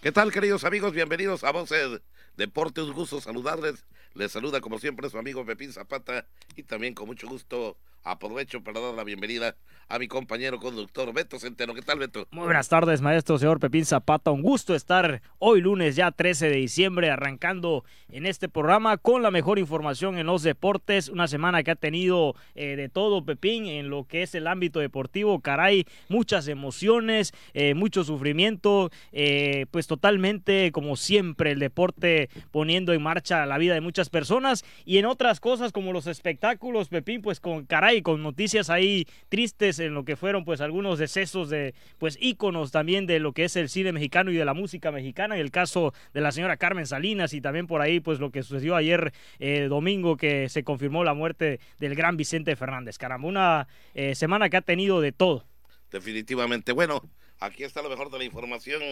¿Qué tal, queridos amigos? Bienvenidos a Voces Deportes. Un gusto saludarles. Les saluda, como siempre, su amigo Pepín Zapata y también con mucho gusto aprovecho para dar la bienvenida a mi compañero conductor Beto Centeno. ¿Qué tal, Beto? Muy buenas tardes, maestro señor Pepín Zapata. Un gusto estar hoy lunes ya 13 de diciembre arrancando en este programa con la mejor información en los deportes. Una semana que ha tenido eh, de todo, Pepín, en lo que es el ámbito deportivo. Caray, muchas emociones, eh, mucho sufrimiento, eh, pues totalmente como siempre el deporte poniendo en marcha la vida de muchas personas y en otras cosas como los espectáculos, Pepín, pues con caray, con noticias ahí tristes en lo que fueron pues algunos decesos de pues íconos también de lo que es el cine mexicano y de la música mexicana, en el caso de la señora Carmen Salinas y también por ahí pues lo que sucedió ayer eh, domingo que se confirmó la muerte del gran Vicente Fernández. Caramba, una eh, semana que ha tenido de todo. Definitivamente. Bueno, aquí está lo mejor de la información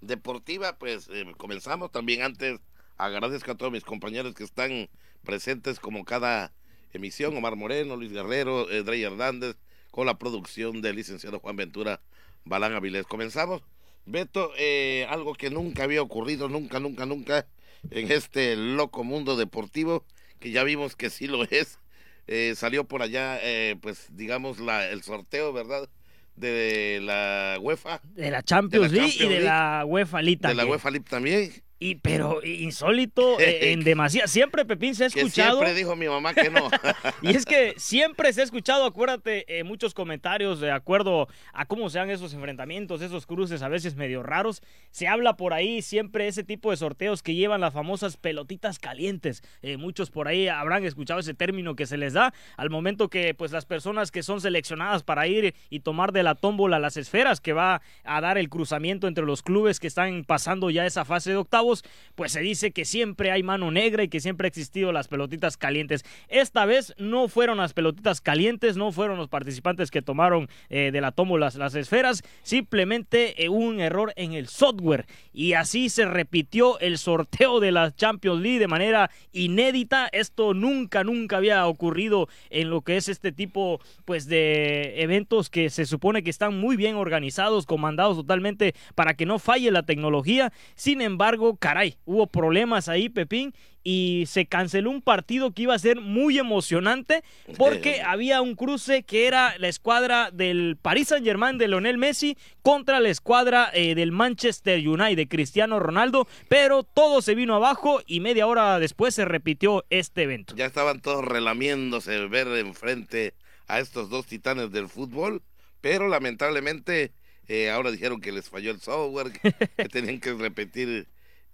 deportiva. Pues eh, comenzamos también antes. Agradezco a todos mis compañeros que están presentes como cada emisión. Omar Moreno, Luis Guerrero, Drey Hernández, con la producción del licenciado Juan Ventura Balán Avilés. Comenzamos. Beto, eh, algo que nunca había ocurrido, nunca, nunca, nunca, en este loco mundo deportivo, que ya vimos que sí lo es. Eh, salió por allá, eh, pues digamos, la, el sorteo, ¿verdad? De la UEFA. De la Champions, League y de la UEFA League también. De la UEFA League también. Y, pero insólito eh, en demasía. Siempre Pepín se ha escuchado. siempre dijo mi mamá que no. y es que siempre se ha escuchado, acuérdate, eh, muchos comentarios de acuerdo a cómo se dan esos enfrentamientos, esos cruces a veces medio raros. Se habla por ahí siempre ese tipo de sorteos que llevan las famosas pelotitas calientes. Eh, muchos por ahí habrán escuchado ese término que se les da al momento que pues las personas que son seleccionadas para ir y tomar de la tómbola las esferas que va a dar el cruzamiento entre los clubes que están pasando ya esa fase de octavo pues se dice que siempre hay mano negra y que siempre ha existido las pelotitas calientes. Esta vez no fueron las pelotitas calientes, no fueron los participantes que tomaron eh, de la tomo las, esferas, simplemente eh, un error en el software. Y así se repitió el sorteo de la Champions League de manera inédita. Esto nunca, nunca había ocurrido en lo que es este tipo pues de eventos que se supone que están muy bien organizados, comandados totalmente para que no falle la tecnología. Sin embargo, caray, hubo problemas ahí, Pepín, y se canceló un partido que iba a ser muy emocionante porque había un cruce que era la escuadra del Paris Saint Germain de Lionel Messi contra la escuadra eh, del Manchester United de Cristiano Ronaldo, pero todo se vino abajo y media hora después se repitió este evento. Ya estaban todos relamiéndose ver enfrente a estos dos titanes del fútbol, pero lamentablemente eh, ahora dijeron que les falló el software, que tenían que repetir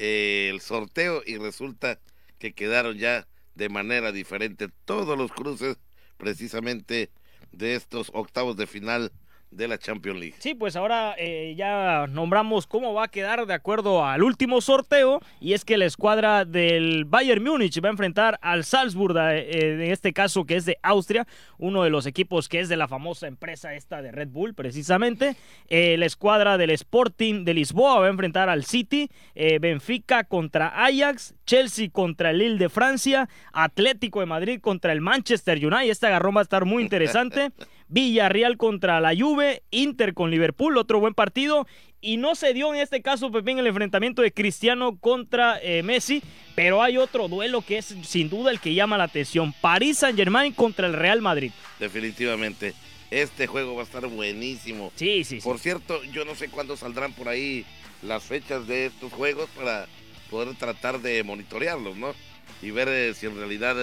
eh, el sorteo y resulta que quedaron ya de manera diferente todos los cruces precisamente de estos octavos de final de la Champions League. Sí, pues ahora eh, ya nombramos cómo va a quedar de acuerdo al último sorteo y es que la escuadra del Bayern Múnich va a enfrentar al Salzburg, eh, en este caso que es de Austria, uno de los equipos que es de la famosa empresa esta de Red Bull precisamente. Eh, la escuadra del Sporting de Lisboa va a enfrentar al City, Benfica contra Ajax, Chelsea contra el Lille de Francia, Atlético de Madrid contra el Manchester United. Este agarrón va a estar muy interesante. Villarreal contra la Juve, Inter con Liverpool, otro buen partido. Y no se dio en este caso, Pepín, el enfrentamiento de Cristiano contra eh, Messi, pero hay otro duelo que es sin duda el que llama la atención. París Saint Germain contra el Real Madrid. Definitivamente. Este juego va a estar buenísimo. Sí, sí, sí. Por cierto, yo no sé cuándo saldrán por ahí las fechas de estos juegos para poder tratar de monitorearlos, ¿no? Y ver eh, si en realidad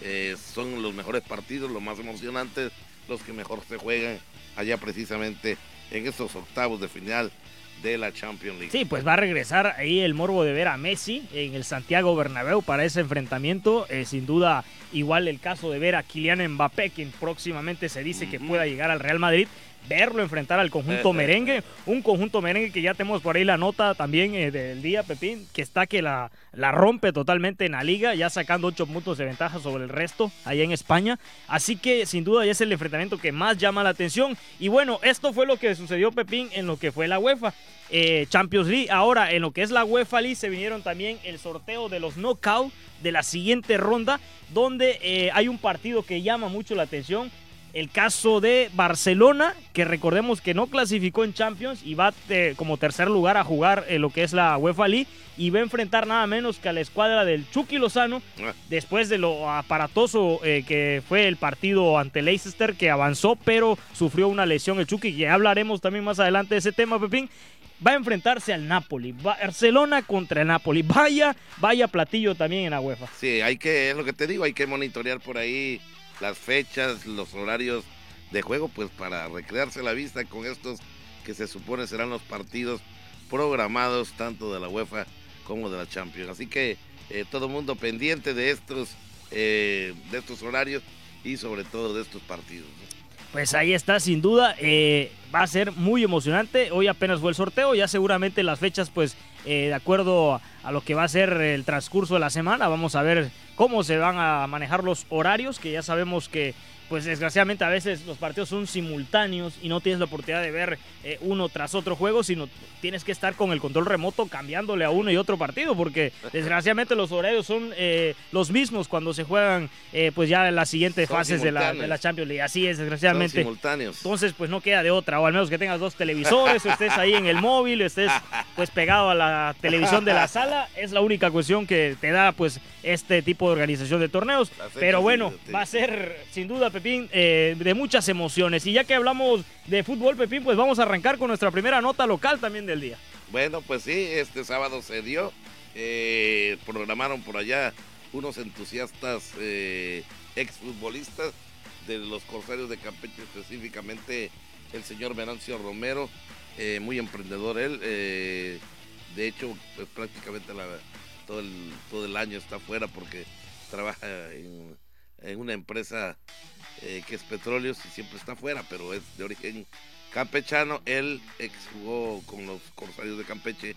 eh, son los mejores partidos, los más emocionantes los que mejor se juegan allá precisamente en esos octavos de final de la Champions League. Sí, pues va a regresar ahí el morbo de ver a Messi en el Santiago Bernabéu para ese enfrentamiento. Eh, sin duda, igual el caso de ver a Kylian Mbappé, quien próximamente se dice que pueda llegar al Real Madrid verlo enfrentar al conjunto merengue, un conjunto merengue que ya tenemos por ahí la nota también eh, del día, Pepín, que está que la, la rompe totalmente en la liga, ya sacando ocho puntos de ventaja sobre el resto allá en España. Así que sin duda ya es el enfrentamiento que más llama la atención. Y bueno, esto fue lo que sucedió, Pepín, en lo que fue la UEFA. Eh, Champions League. Ahora, en lo que es la UEFA League, se vinieron también el sorteo de los knockout de la siguiente ronda, donde eh, hay un partido que llama mucho la atención el caso de Barcelona, que recordemos que no clasificó en Champions y va eh, como tercer lugar a jugar en lo que es la UEFA League y va a enfrentar nada menos que a la escuadra del Chucky Lozano Ah. después de lo aparatoso eh, que fue el partido ante Leicester que avanzó pero sufrió una lesión el Chucky, que hablaremos también más adelante de ese tema, Pepín. Va a enfrentarse al Napoli, Barcelona contra el Napoli. Vaya, vaya platillo también en la UEFA. Sí, hay que, es lo que te digo, hay que monitorear por ahí las fechas, los horarios de juego, pues para recrearse la vista con estos que se supone serán los partidos programados tanto de la UEFA como de la Champions. Así que eh, todo el mundo pendiente de estos, eh, de estos horarios y sobre todo de estos partidos. Pues ahí está, sin duda. eh, va a ser muy emocionante. Hoy apenas fue el sorteo. Ya seguramente las fechas, pues, eh, de acuerdo a, lo que va a ser el transcurso de la semana, vamos a ver cómo se van a manejar los horarios, que ya sabemos que, pues, desgraciadamente a veces los partidos son simultáneos y no tienes la oportunidad de ver eh, uno tras otro juego, sino tienes que estar con el control remoto cambiándole a uno y otro partido, porque desgraciadamente los horarios son eh, los mismos cuando se juegan, eh, pues, ya en las siguientes Son fases de la, de la Champions League. Así es, Son desgraciadamente. simultáneos. Entonces, pues no queda de otra, o al menos que tengas dos televisores, o estés ahí en el móvil, o estés pues pegado a la televisión de la sala, es la única cuestión que te da pues este tipo de organización de torneos. Pero bueno, va a ser sin duda, Eh, de muchas emociones. Y ya que hablamos de fútbol, Pepín, pues vamos a arrancar con nuestra primera nota local también del día. Bueno, pues sí, este sábado se dio. eh, programaron por allá unos entusiastas eh, exfutbolistas de los Corsarios de Campeche, específicamente el señor Venancio Romero, eh, muy emprendedor él. de hecho, pues prácticamente todo, el, todo el año está afuera porque trabaja en una empresa eh, que es petróleos y siempre está afuera, pero es de origen campechano. Él ex jugó con los Corsarios de Campeche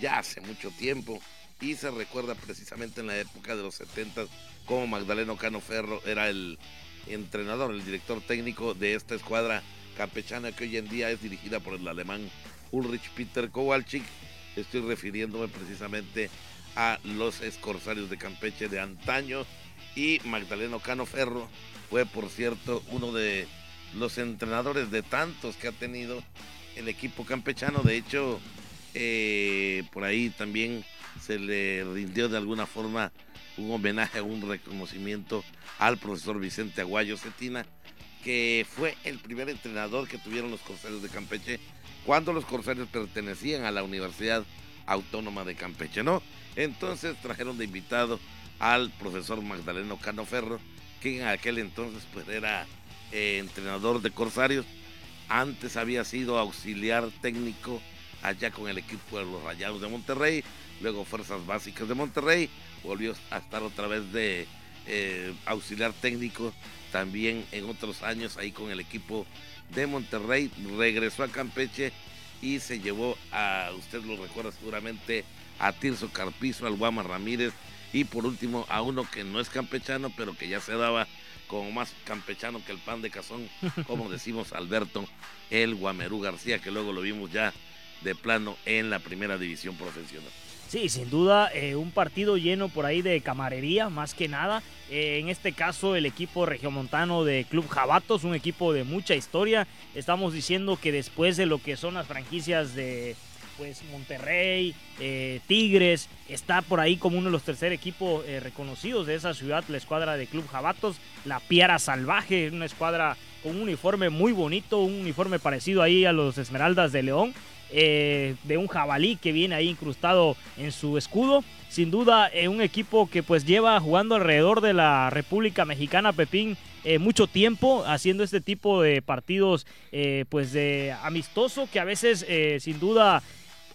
ya hace mucho tiempo y se recuerda precisamente en la época de los 70 como Magdaleno Cano Ferro era el entrenador, el director técnico de esta escuadra campechana que hoy en día es dirigida por el alemán Ulrich Peter Kowalczyk. Estoy refiriéndome precisamente a los Corsarios de Campeche de antaño y Magdaleno Cano Ferro fue por cierto uno de los entrenadores de tantos que ha tenido el equipo campechano. De hecho, eh, por ahí también se le rindió de alguna forma un homenaje, un reconocimiento al profesor Vicente Aguayo Cetina, que fue el primer entrenador que tuvieron los Corsarios de Campeche cuando los Corsarios pertenecían a la Universidad Autónoma de Campeche, ¿no? Entonces trajeron de invitado al profesor Magdaleno Cano Ferro, que en aquel entonces pues era eh, entrenador de Corsarios. Antes había sido auxiliar técnico allá con el equipo de los Rayados de Monterrey, luego Fuerzas Básicas de Monterrey, volvió a estar otra vez de eh, auxiliar técnico también en otros años ahí con el equipo de Monterrey, regresó a Campeche y se llevó a, usted lo recuerda seguramente, a Tirso Carpizo, al Guama Ramírez y por último a uno que no es campechano, pero que ya se daba como más campechano que el pan de cazón, como decimos Alberto, el Guamerú García, que luego lo vimos ya de plano en la primera división profesional. Sí, sin duda, eh, un partido lleno por ahí de camarería, más que nada. Eh, en este caso, el equipo regiomontano de Club Jabatos, un equipo de mucha historia. Estamos diciendo que después de lo que son las franquicias de pues Monterrey, eh, Tigres, está por ahí como uno de los tercer equipos eh, reconocidos de esa ciudad, la escuadra de Club Jabatos, la Piara Salvaje, una escuadra con un uniforme muy bonito, un uniforme parecido ahí a los Esmeraldas de León eh, de un jabalí que viene ahí incrustado en su escudo. Sin duda, un equipo que pues lleva jugando alrededor de la República Mexicana, Pepín, mucho tiempo haciendo este tipo de partidos pues de amistoso que a veces sin duda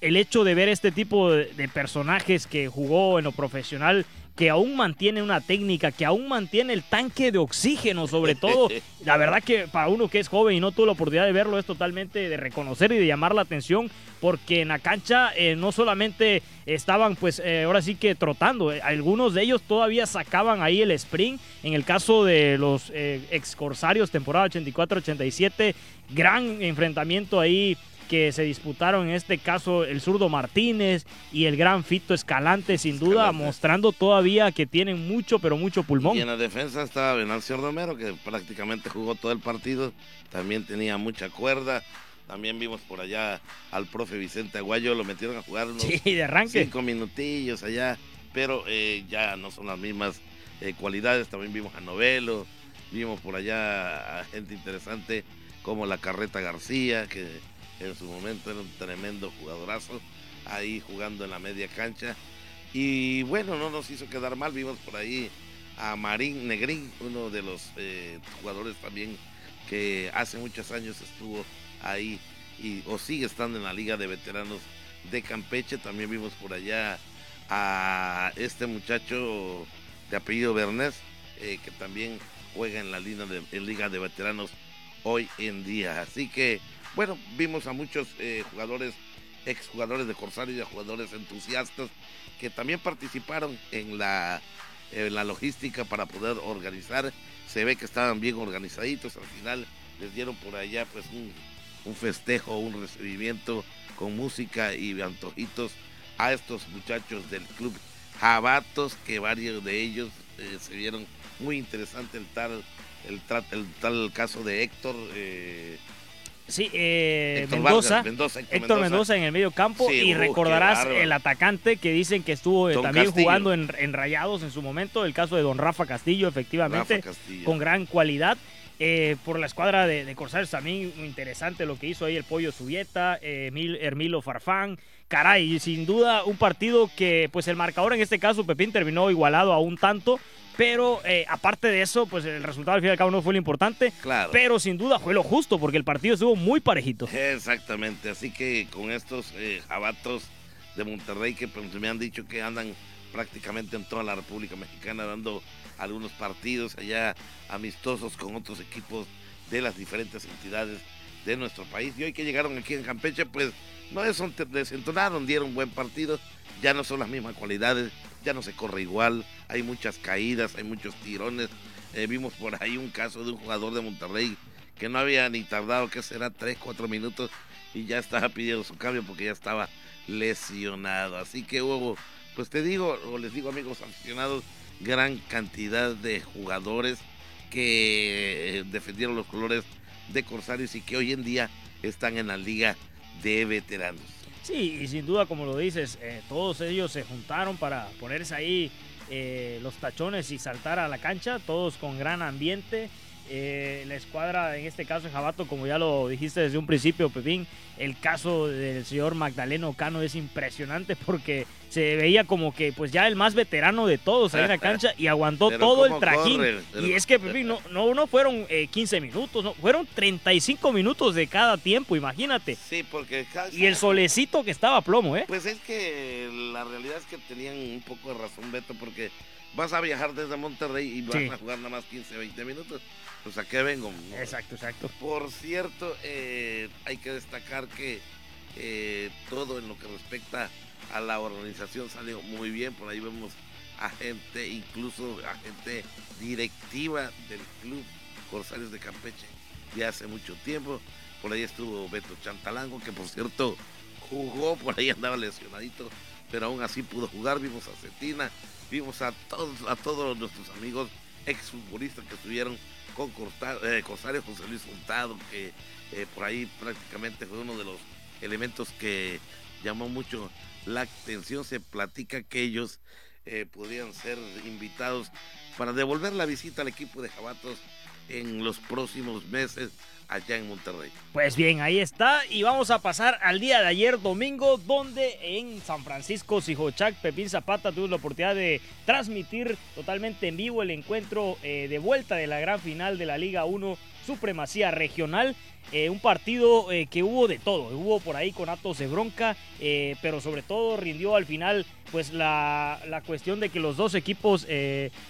el hecho de ver este tipo de, de personajes que jugó en lo profesional que aún mantiene una técnica, que aún mantiene el tanque de oxígeno, sobre todo. La verdad que para uno que es joven y no tuvo la oportunidad de verlo, es totalmente de reconocer y de llamar la atención, porque en la cancha eh, no solamente estaban, pues eh, ahora sí que trotando, eh, algunos de ellos todavía sacaban ahí el sprint. En el caso de los eh, ex corsarios, temporada 84-87, gran enfrentamiento ahí que se disputaron en este caso el zurdo Martínez y el gran Fito Escalante, sin duda, mostrando todavía que tienen mucho, pero mucho pulmón. Y en la defensa estaba Venancio Romero, que prácticamente jugó todo el partido, también tenía mucha cuerda. También vimos por allá al profe Vicente Aguayo, lo metieron a jugar unos de arranque. cinco minutillos allá, pero eh, ya no son las mismas eh, cualidades. También vimos a Novelo, vimos por allá a gente interesante como la Carreta García, que en su momento era un tremendo jugadorazo, ahí jugando en la media cancha. Y bueno, no nos hizo quedar mal, vimos por ahí a Marín Negrín, uno de los eh, jugadores también que hace muchos años estuvo ahí y, o sigue estando en la Liga de Veteranos de Campeche. También vimos por allá a este muchacho de apellido Bernés, eh, que también juega en la Liga de, Liga de Veteranos hoy en día. Así que, bueno, vimos a muchos eh, jugadores, exjugadores de Corsario y a jugadores entusiastas que también participaron en la, en la logística para poder organizar. Se ve que estaban bien organizaditos. Al final les dieron por allá pues un, un festejo, un recibimiento con música y antojitos a estos muchachos del club Jabatos, que varios de ellos eh, se vieron muy interesante el tal, el, el tal caso de Héctor. Eh, sí, eh, Mendoza, Héctor, Mendoza, en el medio campo. Y uh, recordarás el atacante que dicen que estuvo también jugando en, Rayados en su momento, el caso de don Rafa Castillo, efectivamente, con gran cualidad. por la escuadra de, de, Corsarios también muy interesante lo que hizo ahí el Pollo Subieta, Hermilo Farfán, caray, sin duda un partido que pues el marcador en este caso Pepín terminó igualado a un tanto, pero eh, aparte de eso, pues el resultado al fin y al cabo no fue lo importante. Claro. Pero sin duda fue lo justo, porque el partido estuvo muy parejito. Exactamente, así que con estos eh, jabatos de Monterrey que pues, me han dicho que andan prácticamente en toda la República Mexicana dando algunos partidos allá amistosos con otros equipos de las diferentes entidades de nuestro país. Y hoy que llegaron aquí en Campeche, pues no desentonaron, dieron buen partido. Ya no son las mismas cualidades, ya no se corre igual. Hay muchas caídas, hay muchos tirones. Eh, vimos por ahí un caso de un jugador de Monterrey que no había ni tardado, que será 3, 4 minutos, y ya estaba pidiendo su cambio porque ya estaba lesionado. Así que hubo, pues te digo, o les digo amigos aficionados, gran cantidad de jugadores que eh, defendieron los colores de Corsarios y que hoy en día están en la liga de veteranos. Sí, y sin duda, como lo dices, eh, todos ellos se juntaron para ponerse ahí eh, los tachones y saltar a la cancha, todos con gran ambiente. Eh, la escuadra, en este caso de Jabato, como ya lo dijiste desde un principio, Pepín, el caso del señor Magdaleno Cano es impresionante porque se veía como que pues ya el más veterano de todos ahí en la cancha y aguantó todo el trajín. y es que, Pepín, no, no, no fueron 15 minutos, no, fueron 35 minutos de cada tiempo, imagínate. Sí, porque... Y el solecito que estaba a plomo, ¿eh? Pues es que la realidad es que tenían un poco de razón, Beto, porque vas a viajar desde Monterrey y vas a jugar nada más 15, 20 minutos. Pues a qué vengo. Exacto, exacto. Por cierto, eh, hay que destacar que eh, todo en lo que respecta a la organización salió muy bien. Por ahí vemos a gente, incluso a gente directiva del club Corsarios de Campeche de hace mucho tiempo. Por ahí estuvo Beto Chantalango, que por cierto jugó, por ahí andaba lesionadito, pero aún así pudo jugar. Vimos a Cetina, vimos a todos, a todos nuestros amigos exfutbolistas que estuvieron con eh, Corsario José Luis Juntado, que eh, por ahí prácticamente fue uno de los elementos que llamó mucho la atención. Se platica que ellos eh, podrían ser invitados para devolver la visita al equipo de Jabatos en los próximos meses allá en Monterrey. Pues bien, ahí está. Y vamos a pasar al día de ayer, domingo, donde en San Francisco, Sijochac, Pepín Zapata tuvo la oportunidad de transmitir totalmente en vivo el encuentro eh, de vuelta de la gran final de la Liga 1 Supremacía Regional. Eh, un partido eh, que hubo de todo, hubo por ahí con actos de bronca, eh, pero sobre todo rindió al final pues la, la cuestión de que los dos equipos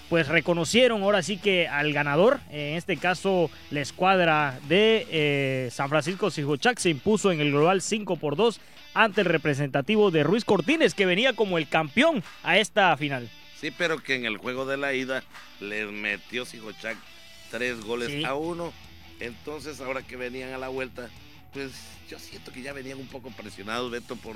pues reconocieron ahora sí que al ganador, en este caso la escuadra de San Francisco Sijochac se impuso en el global 5 por 2 ante el representativo de Ruiz Cortines que venía como el campeón a esta final. Sí, pero que en el juego de la ida les metió Sijochac tres goles a uno entonces, ahora que venían a la vuelta, pues yo siento que ya venían un poco presionados, Beto, por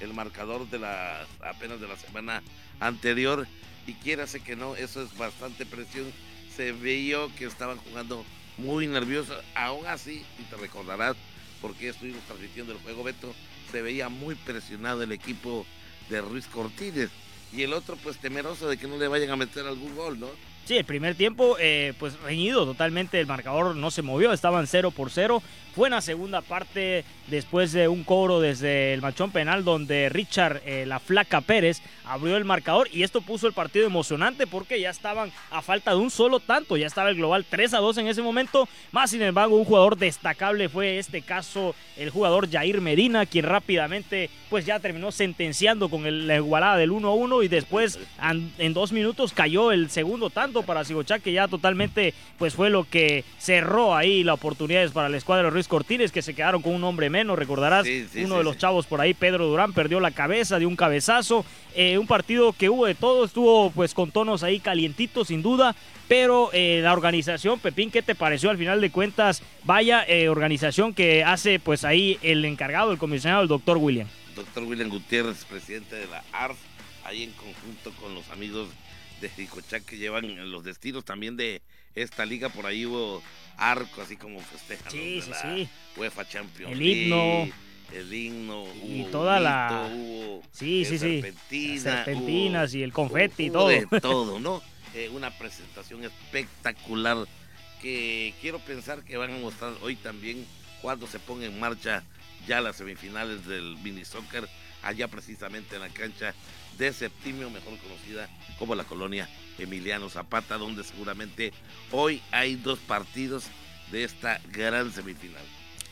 el marcador de la apenas de la semana anterior. Y quiérase que no, eso es bastante presión. Se veía que estaban jugando muy nerviosos. Aún así, y te recordarás porque estuvimos transmitiendo el juego, Beto, se veía muy presionado el equipo de Ruiz Cortines. Y el otro, pues temeroso de que no le vayan a meter algún gol, ¿no? Sí, el primer tiempo, eh, pues reñido totalmente, el marcador no se movió, estaban 0 por 0. Fue en la segunda parte, después de un cobro desde el machón penal, donde Richard, eh, la flaca Pérez, abrió el marcador y esto puso el partido emocionante porque ya estaban a falta de un solo tanto, ya estaba el global 3 a 2 en ese momento. Más sin embargo, un jugador destacable fue este caso el jugador Jair Medina, quien rápidamente pues ya terminó sentenciando con la igualada del 1 a 1 y después en dos minutos cayó el segundo tanto para Sigochá, que ya totalmente pues fue lo que cerró ahí las oportunidades para la escuadra de Ruiz Cortines, que se quedaron con un hombre menos, recordarás, uno de los chavos por ahí, Pedro Durán, perdió la cabeza de un cabezazo, eh, un partido que hubo de todo, estuvo pues con tonos ahí calientitos sin duda, pero eh, la organización, Pepín, ¿qué te pareció al final de cuentas? Vaya eh, organización que hace pues ahí el encargado, el comisionado, el doctor William. Doctor William Gutiérrez, presidente de la ARF, ahí en conjunto con los amigos de Ricochá que llevan los destinos también de esta liga. Por ahí hubo arco, así como festejan sí, sí, sí. UEFA Champions El himno. El himno. Y toda la. sí, sí, sí. serpentinas y el confeti y todo. De todo, ¿no? Eh, una presentación espectacular que quiero pensar que van a mostrar hoy también cuando se ponga en marcha ya las semifinales del mini soccer allá precisamente en la cancha de Septimio, mejor conocida como la colonia Emiliano Zapata, donde seguramente hoy hay dos partidos de esta gran semifinal.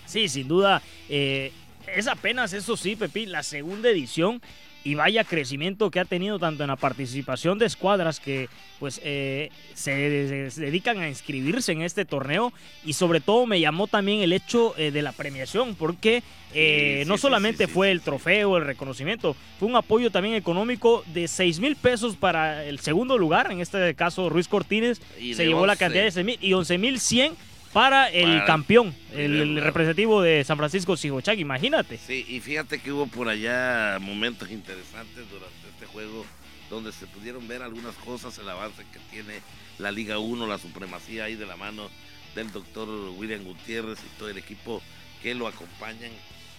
Sí, sin duda. Eh, es apenas, eso sí, Pepi, la segunda edición y vaya crecimiento que ha tenido tanto en la participación de escuadras que pues eh, se, dedican a inscribirse en este torneo y sobre todo me llamó también el hecho eh, de la premiación porque eh, no solamente fue el trofeo, el reconocimiento, fue un apoyo también económico de 6 mil pesos para el segundo lugar, en este caso Ruiz Cortines se llevó la cantidad de 6 mil y 11 mil 100 para el campeón, el, representativo de San Francisco Sigochak, imagínate. Sí, y fíjate que hubo por allá momentos interesantes durante este juego donde se pudieron ver algunas cosas, el avance que tiene la Liga 1, la supremacía ahí de la mano del doctor William Gutiérrez y todo el equipo que lo acompañan.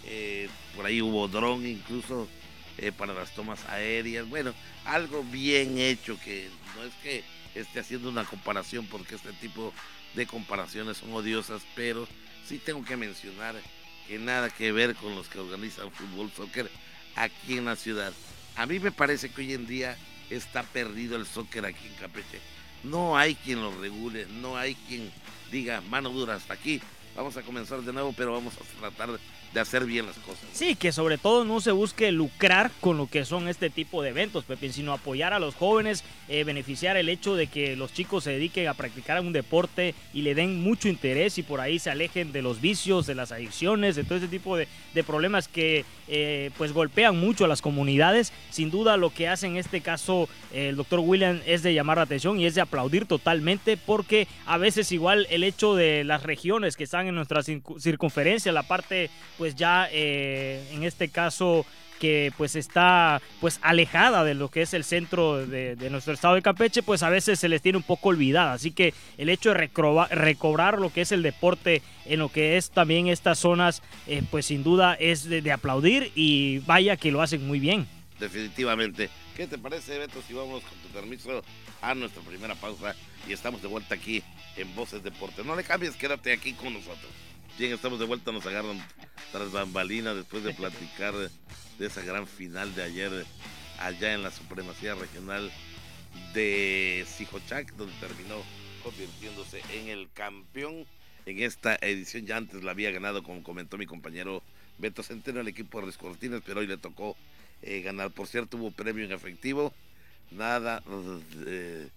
Eh, por ahí hubo dron incluso eh, para las tomas aéreas. Bueno, algo bien hecho que no es que esté haciendo una comparación porque este tipo de comparaciones son odiosas, pero sí tengo que mencionar que nada que ver con los que organizan fútbol, soccer aquí en la ciudad. A mí me parece que hoy en día está perdido el soccer aquí en Campeche. No hay quien lo regule, no hay quien diga mano dura hasta aquí. Vamos a comenzar de nuevo, pero vamos a tratar de hacer bien las cosas. Sí, que sobre todo no se busque lucrar con lo que son este tipo de eventos, Pepe, sino apoyar a los jóvenes, eh, beneficiar el hecho de que los chicos se dediquen a practicar un deporte y le den mucho interés y por ahí se alejen de los vicios, de las adicciones, de todo ese tipo de, problemas que eh, pues golpean mucho a las comunidades. Sin duda lo que hace en este caso eh, el doctor William es de llamar la atención y es de aplaudir totalmente porque a veces igual el hecho de las regiones que están en nuestra circunferencia, la parte pues ya eh, en este caso que pues está pues alejada de lo que es el centro de, nuestro estado de Campeche, pues a veces se les tiene un poco olvidada. Así que el hecho de recobrar lo que es el deporte en lo que es también estas zonas, eh, pues sin duda es de, aplaudir y vaya que lo hacen muy bien. Definitivamente. ¿Qué te parece, Beto, si vamos con tu permiso a nuestra primera pausa y estamos de vuelta aquí en Voces Deporte? No le cambies, quédate aquí con nosotros. Bien, estamos de vuelta, nos agarran tras bambalina después de platicar de esa gran final de ayer allá en la supremacía regional de Sijochac, donde terminó convirtiéndose en el campeón en esta edición. Ya antes la había ganado, como comentó mi compañero Beto Centeno, el equipo de Cortines, pero hoy le tocó eh, ganar. Por cierto, hubo premio en efectivo, nada, eh,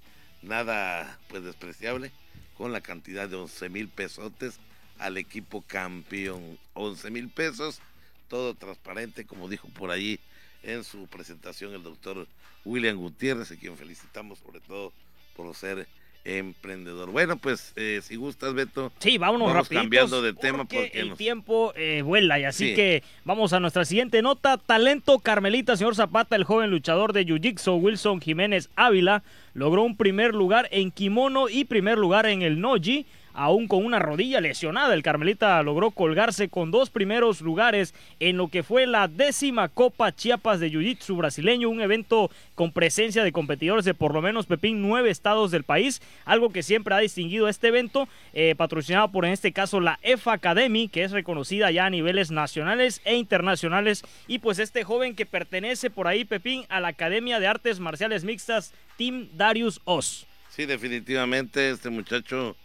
nada pues despreciable, con la cantidad de 11 mil pesotes al equipo campeón. 11 mil pesos, todo transparente, como dijo por ahí en su presentación el doctor William Gutiérrez, a quien felicitamos sobre todo por ser emprendedor. Bueno, pues eh, si gustas, Beto. Sí, vámonos vamos cambiando de tema porque, el tiempo eh, vuela y así que vamos a nuestra siguiente nota. Talento Carmelita, señor Zapata, el joven luchador de Jiu-Jitsu Wilson Jiménez Ávila, logró un primer lugar en kimono y primer lugar en el noji aún con una rodilla lesionada. El Carmelita logró colgarse con dos primeros lugares en lo que fue la décima Copa Chiapas de Jiu-Jitsu brasileño, un evento con presencia de competidores de por lo menos Pepín nueve estados del país, algo que siempre ha distinguido este evento, eh, patrocinado por en este caso la EFA Academy, que es reconocida ya a niveles nacionales e internacionales, y pues este joven que pertenece por ahí, Pepín, a la Academia de Artes Marciales Mixtas, Team Darius Oz. Sí, definitivamente este muchacho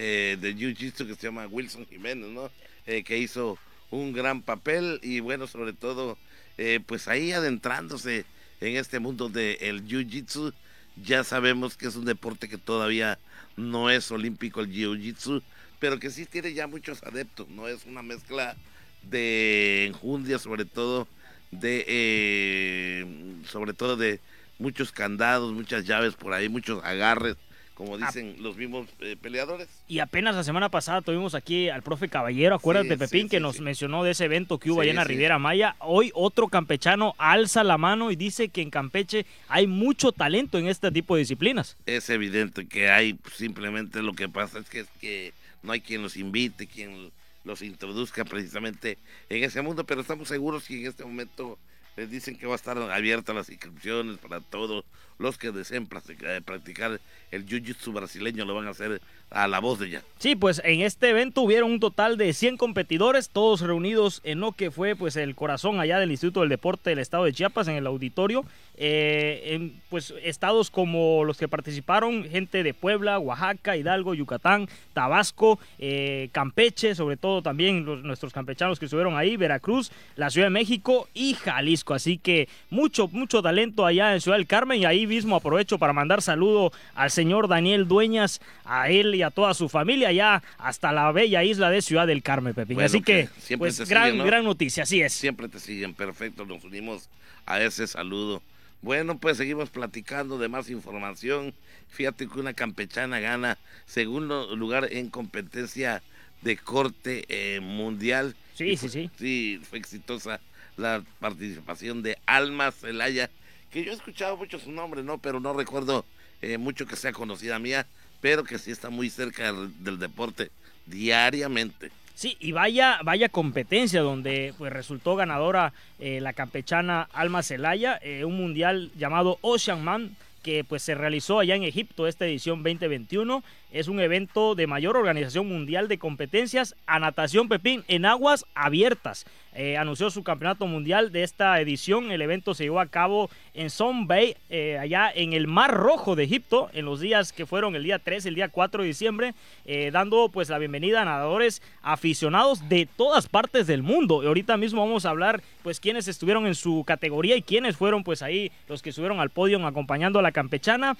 eh, de Jiu-Jitsu que se llama Wilson Jiménez, ¿no? Eh, que hizo un gran papel y bueno, sobre todo, eh, pues ahí adentrándose en este mundo del Jiu-Jitsu, ya sabemos que es un deporte que todavía no es olímpico el Jiu-Jitsu, pero que sí tiene ya muchos adeptos, ¿no? Es una mezcla de enjundia, sobre todo de, sobre todo de muchos candados, muchas llaves por ahí, muchos agarres, como dicen los mismos eh, peleadores. Y apenas la semana pasada tuvimos aquí al profe Caballero, acuérdate Pepín, que nos mencionó de ese evento que hubo allá en la Riviera Maya. Hoy otro campechano alza la mano y dice que en Campeche hay mucho talento en este tipo de disciplinas. Es evidente que hay, simplemente lo que pasa es que, es que no hay quien los invite, quien los introduzca precisamente en ese mundo, pero estamos seguros que en este momento les dicen que va a estar abierta las inscripciones para todos los que deseen eh, practicar el jiu-jitsu brasileño, lo van a hacer a la voz de ella. Sí, pues en este evento hubieron un total de 100 competidores, todos reunidos en lo que fue pues el corazón allá del Instituto del Deporte del Estado de Chiapas, en el auditorio. Eh, en, pues estados como los que participaron, gente de Puebla, Oaxaca, Hidalgo, Yucatán, Tabasco, eh, Campeche, sobre todo también los, nuestros campechanos que estuvieron ahí, Veracruz, la Ciudad de México y Jalisco. Así que mucho, mucho talento allá en Ciudad del Carmen y ahí mismo aprovecho para mandar saludo al señor Daniel Dueñas, a él y a toda su familia allá hasta la bella isla de Ciudad del Carmen, Pepín. así que, pues, gran, gran noticia, así es. Siempre te siguen, perfecto, nos unimos a ese saludo. Bueno, pues seguimos platicando de más información. Fíjate que una campechana gana segundo lugar en competencia de corte eh, mundial. Sí, sí, sí. Sí, fue exitosa la participación de Alma Celaya, que yo he escuchado mucho su nombre, ¿no? Pero no recuerdo eh, mucho que sea conocida mía, pero que sí está muy cerca del deporte diariamente. Sí, y vaya, vaya competencia donde pues resultó ganadora eh, la campechana Alma Celaya, eh, un mundial llamado Ocean Man que pues se realizó allá en Egipto esta edición 2021. Es un evento de mayor organización mundial de competencias a natación Pepín en aguas abiertas. Eh, anunció su campeonato mundial de esta edición. El evento se llevó a cabo en Son Bay, eh, allá en el Mar Rojo de Egipto, en los días que fueron el día 3, el día 4 de diciembre, eh, dando pues la bienvenida a nadadores aficionados de todas partes del mundo. Y ahorita mismo vamos a hablar pues quiénes estuvieron en su categoría y quiénes fueron pues ahí los que subieron al podio acompañando a la campechana.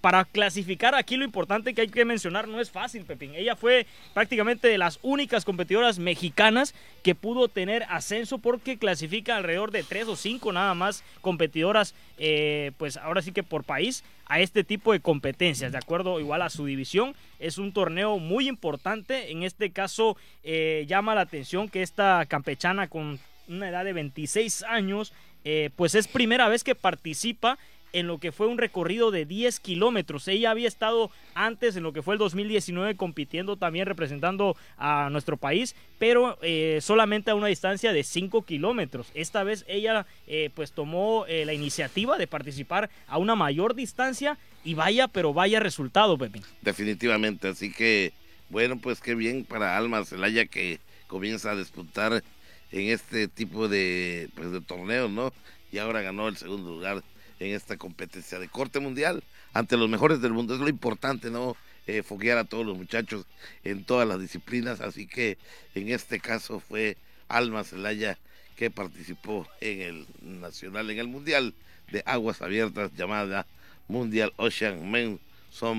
para clasificar aquí lo importante que hay que mencionar no es fácil, Pepín. Ella fue prácticamente de las únicas competidoras mexicanas que pudo tener ascenso porque clasifica alrededor de tres o cinco nada más competidoras, eh, pues ahora sí que por país, a este tipo de competencias, de acuerdo igual a su división. Es un torneo muy importante. En este caso eh, llama la atención que esta campechana con una edad de 26 años, eh, pues es primera vez que participa en lo que fue un recorrido de 10 kilómetros. Ella había estado antes en lo que fue el 2019 compitiendo también representando a nuestro país, pero eh, solamente a una distancia de 5 kilómetros. Esta vez ella eh, pues tomó eh, la iniciativa de participar a una mayor distancia y vaya, pero vaya resultado, Pepe. Definitivamente, así que bueno, pues qué bien para Alma Celaya que comienza a disputar en este tipo de, pues, de torneos, ¿no? Y ahora ganó el segundo lugar en esta competencia de corte mundial ante los mejores del mundo. Es lo importante, ¿no? Eh, foguear a todos los muchachos en todas las disciplinas. Así que en este caso fue Alma Celaya que participó en el nacional, en el mundial de aguas abiertas llamada Mundial Ocean Men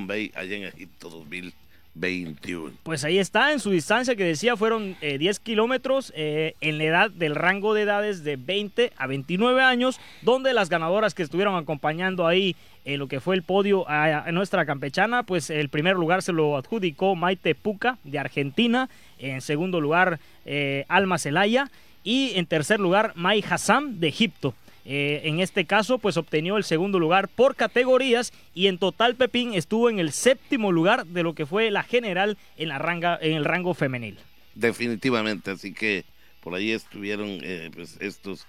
Bay allá en Egipto 2000. 21. Pues ahí está, en su distancia que decía fueron 10 eh, kilómetros eh, en la edad del rango de edades de 20 a 29 años, donde las ganadoras que estuvieron acompañando ahí en lo que fue el podio a, nuestra campechana, pues el primer lugar se lo adjudicó Maite Puca de Argentina, en segundo lugar eh, Alma Celaya y en tercer lugar Mai Hassam de Egipto. Eh, en este caso, pues obtenió el segundo lugar por categorías y en total Pepín estuvo en el séptimo lugar de lo que fue la general en, la ranga, en el rango femenil. Definitivamente, así que por ahí estuvieron eh, pues estos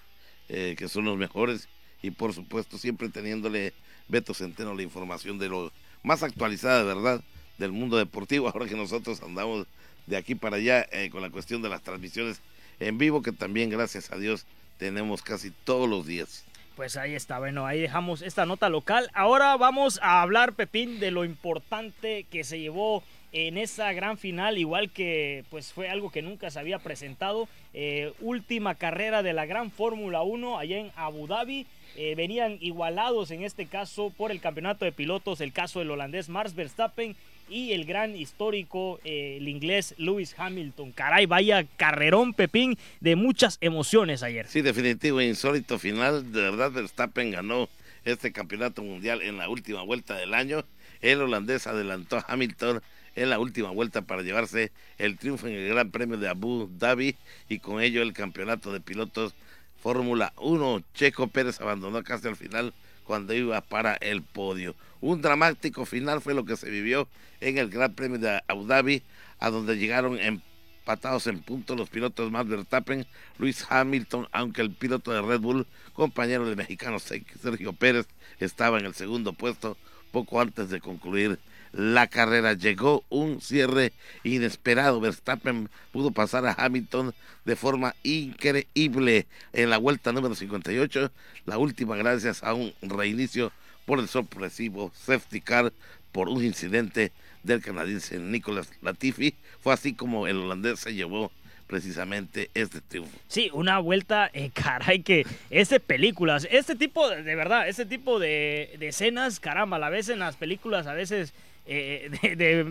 eh, que son los mejores y por supuesto siempre teniéndole Beto Centeno la información de lo más actualizada, ¿verdad? Del mundo deportivo, ahora que nosotros andamos de aquí para allá con la cuestión de las transmisiones en vivo, que también gracias a Dios tenemos casi todos los días. Pues ahí está, bueno, ahí dejamos esta nota local. Ahora vamos a hablar, Pepín, de lo importante que se llevó en esa gran final, igual que pues fue algo que nunca se había presentado. Eh, última carrera de la Gran Fórmula 1 allá en Abu Dhabi. Eh, venían igualados en este caso por el campeonato de pilotos, el caso del holandés Mars Verstappen y el gran histórico, eh, el inglés Lewis Hamilton. Caray, vaya carrerón Pepín de muchas emociones ayer. Sí, definitivo, insólito final. De verdad, Verstappen ganó este campeonato mundial en la última vuelta del año. El holandés adelantó a Hamilton en la última vuelta para llevarse el triunfo en el Gran Premio de Abu Dhabi y con ello el campeonato de pilotos Fórmula 1. Checo Pérez abandonó casi al final cuando iba para el podio. Un dramático final fue lo que se vivió en el Gran Premio de Abu Dhabi, a donde llegaron empatados en punto los pilotos Max Verstappen, Luis Hamilton, aunque el piloto de Red Bull, compañero del mexicano Sergio Pérez, estaba en el segundo puesto poco antes de concluir la carrera. Llegó un cierre inesperado. Verstappen pudo pasar a Hamilton de forma increíble en la vuelta número 58, la última gracias a un reinicio por el sorpresivo safety car por un incidente del canadiense Nicolas Latifi. Fue así como el holandés se llevó precisamente este triunfo. Sí, una vuelta, eh, caray, que es películas. Este tipo, de, verdad, este tipo de, escenas, caramba, la vez en las películas a veces eh,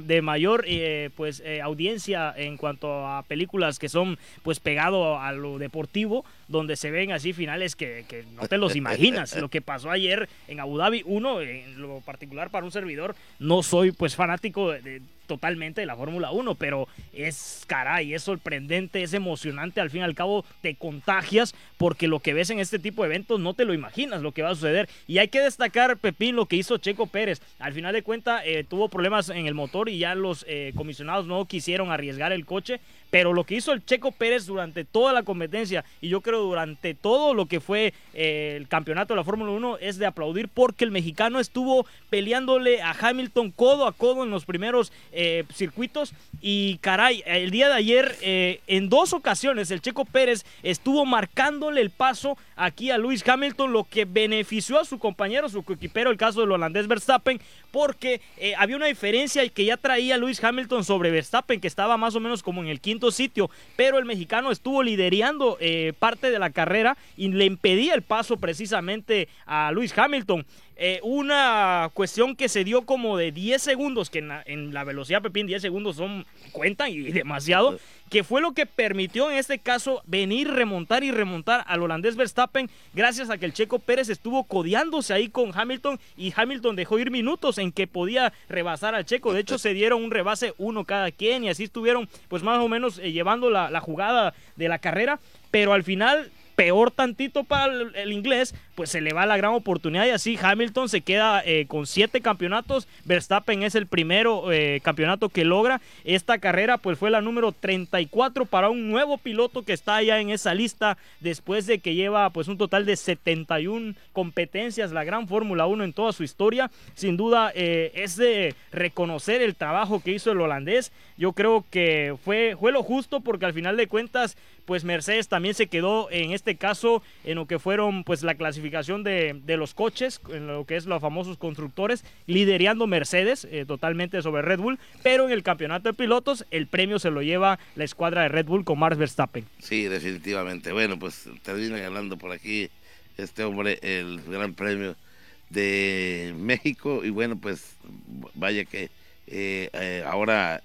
de, mayor eh, pues eh, audiencia en cuanto a películas que son pues pegado a lo deportivo donde se ven así finales que, no te los imaginas. Lo que pasó ayer en Abu Dhabi uno en lo particular para un servidor no soy pues fanático de totalmente de la Fórmula 1, pero es caray, es sorprendente, es emocionante, al fin y al cabo te contagias porque lo que ves en este tipo de eventos no te lo imaginas lo que va a suceder. Y hay que destacar, Pepín, lo que hizo Checo Pérez. Al final de cuentas eh, tuvo problemas en el motor y ya los eh, comisionados no quisieron arriesgar el coche, pero lo que hizo el Checo Pérez durante toda la competencia y yo creo durante todo lo que fue eh, el campeonato de la Fórmula 1 es de aplaudir porque el mexicano estuvo peleándole a Hamilton codo a codo en los primeros eh, circuitos. Y caray, el día de ayer eh, en dos ocasiones el Checo Pérez estuvo marcándole el paso aquí a Luis Hamilton, lo que benefició a su compañero, su coequipero, el caso del holandés Verstappen, porque había una diferencia que ya traía Luis Hamilton sobre Verstappen, que estaba más o menos como en el quinto sitio, pero el mexicano estuvo liderando eh, parte de la carrera y le impedía el paso precisamente a Luis Hamilton. Eh, una cuestión que se dio como de 10 segundos, que en la, velocidad Pepín 10 segundos son cuentan y demasiado, que fue lo que permitió en este caso venir, remontar y remontar al holandés Verstappen, gracias a que el checo Pérez estuvo codeándose ahí con Hamilton y Hamilton dejó ir minutos en que podía rebasar al checo. De hecho, se dieron un rebase uno cada quien y así estuvieron, pues más o menos eh, llevando la, la jugada de la carrera. Pero al final peor tantito para el, inglés, pues se le va la gran oportunidad y así Hamilton se queda eh, con siete campeonatos. Verstappen es el primero eh, campeonato que logra. Esta carrera pues fue la número 34 para un nuevo piloto que está ya en esa lista después de que lleva pues un total de 71 competencias, la gran Fórmula 1 en toda su historia. Sin duda eh, es de reconocer el trabajo que hizo el holandés. Yo creo que fue, fue lo justo porque al final de cuentas pues Mercedes también se quedó en este caso en lo que fueron pues la clasificación de, los coches, en lo que es los famosos constructores, liderando Mercedes eh, totalmente sobre Red Bull, pero en el campeonato de pilotos el premio se lo lleva la escuadra de Red Bull con Max Verstappen. Sí, definitivamente. Bueno, pues termina ganando por aquí este hombre el Gran Premio de México y bueno, pues vaya que ahora,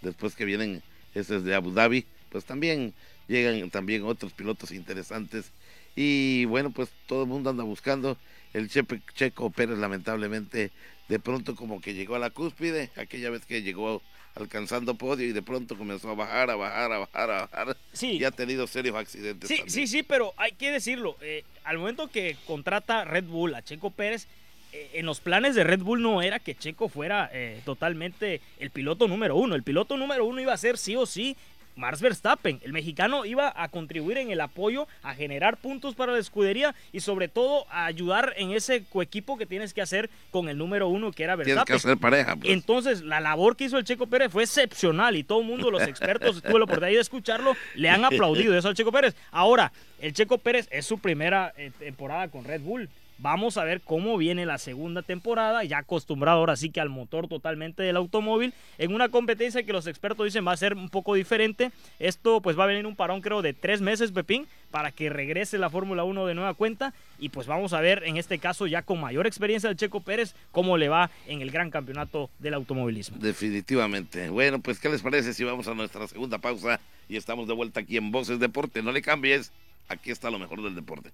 después que vienen esos de Abu Dhabi, pues también llegan también otros pilotos interesantes. Y bueno, pues todo el mundo anda buscando. El Checo Pérez lamentablemente de pronto como que llegó a la cúspide, aquella vez que llegó alcanzando podio y de pronto comenzó a bajar, a bajar, a bajar, a bajar. Sí. Y ha tenido serios accidentes. Sí, sí, sí, pero hay que decirlo. Eh, al momento que contrata Red Bull a Checo Pérez, eh, en los planes de Red Bull no era que Checo fuera eh, totalmente el piloto número uno. El piloto número uno iba a ser sí o sí Max Verstappen. El mexicano iba a contribuir en el apoyo, a generar puntos para la escudería y sobre todo a ayudar en ese coequipo que tienes que hacer con el número uno que era Verstappen. Tienes que hacer pareja. Pues. Entonces, la labor que hizo el Checo Pérez fue excepcional y todo el mundo, los expertos, tuve la oportunidad de escucharlo, le han aplaudido eso al Checo Pérez. Ahora, el Checo Pérez es su primera eh, temporada con Red Bull. Vamos a ver cómo viene la segunda temporada, ya acostumbrado ahora sí que al motor totalmente del automóvil, en una competencia que los expertos dicen va a ser un poco diferente. Esto pues va a venir un parón creo de tres meses, Pepín, para que regrese la Fórmula 1 de nueva cuenta. Y pues vamos a ver en este caso ya con mayor experiencia del Checo Pérez cómo le va en el gran campeonato del automovilismo. Definitivamente. Bueno, pues ¿qué les parece si vamos a nuestra segunda pausa y estamos de vuelta aquí en Voces Deporte? No le cambies, aquí está lo mejor del deporte.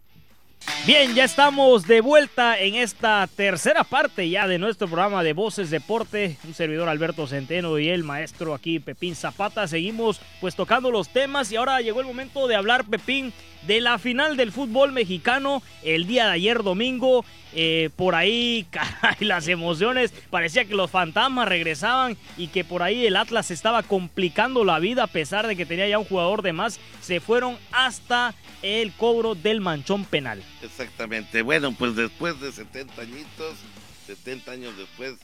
Bien, ya estamos de vuelta en esta tercera parte ya de nuestro programa de Voces Deporte. Un servidor Alberto Centeno y el maestro aquí Pepín Zapata. Seguimos pues tocando los temas y ahora llegó el momento de hablar Pepín de la final del fútbol mexicano el día de ayer domingo. Eh, por ahí, caray, las emociones. Parecía que los fantasmas regresaban y que por ahí el Atlas estaba complicando la vida a pesar de que tenía ya un jugador de más. Se fueron hasta el cobro del manchón penal. Exactamente. Bueno, pues después de 70 añitos, 70 años después,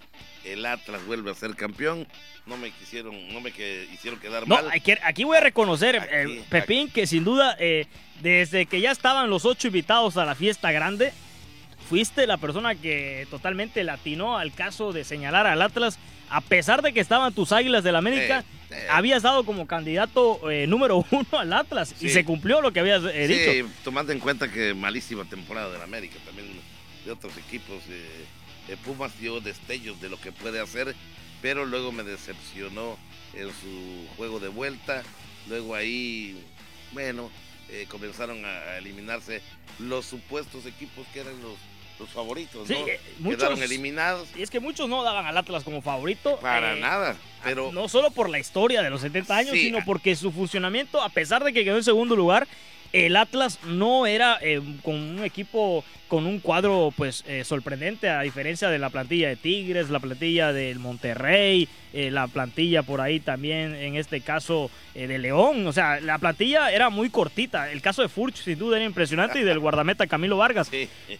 el Atlas vuelve a ser campeón. No me quisieron, no me que, hicieron quedar no, mal. Aquí, voy a reconocer, eh, Pepín, que sin duda, eh, desde que ya estaban los ocho invitados a la fiesta grande, fuiste la persona que totalmente latinó al caso de señalar al Atlas, a pesar de que estaban tus águilas del América. Habías dado como candidato eh, número uno al Atlas y se cumplió lo que habías dicho. Sí, tomando en cuenta que malísima temporada del América, también de otros equipos. Pumas dio destellos de lo que puede hacer, pero luego me decepcionó en su juego de vuelta. Luego ahí, bueno, eh, comenzaron a eliminarse los supuestos equipos que eran los los favoritos, ¿no? Eh, Quedaron eliminados. Y es que muchos no daban al Atlas como favorito. Para eh, nada, pero... No solo por la historia de los 70 años, sino porque su funcionamiento, a pesar de que quedó en segundo lugar, el Atlas no era eh, con un equipo con un cuadro pues eh, sorprendente a diferencia de la plantilla de Tigres, la plantilla del Monterrey, eh, la plantilla por ahí también en este caso de León, o sea, la plantilla era muy cortita, el caso de Furch sin duda era impresionante y del guardameta Camilo Vargas,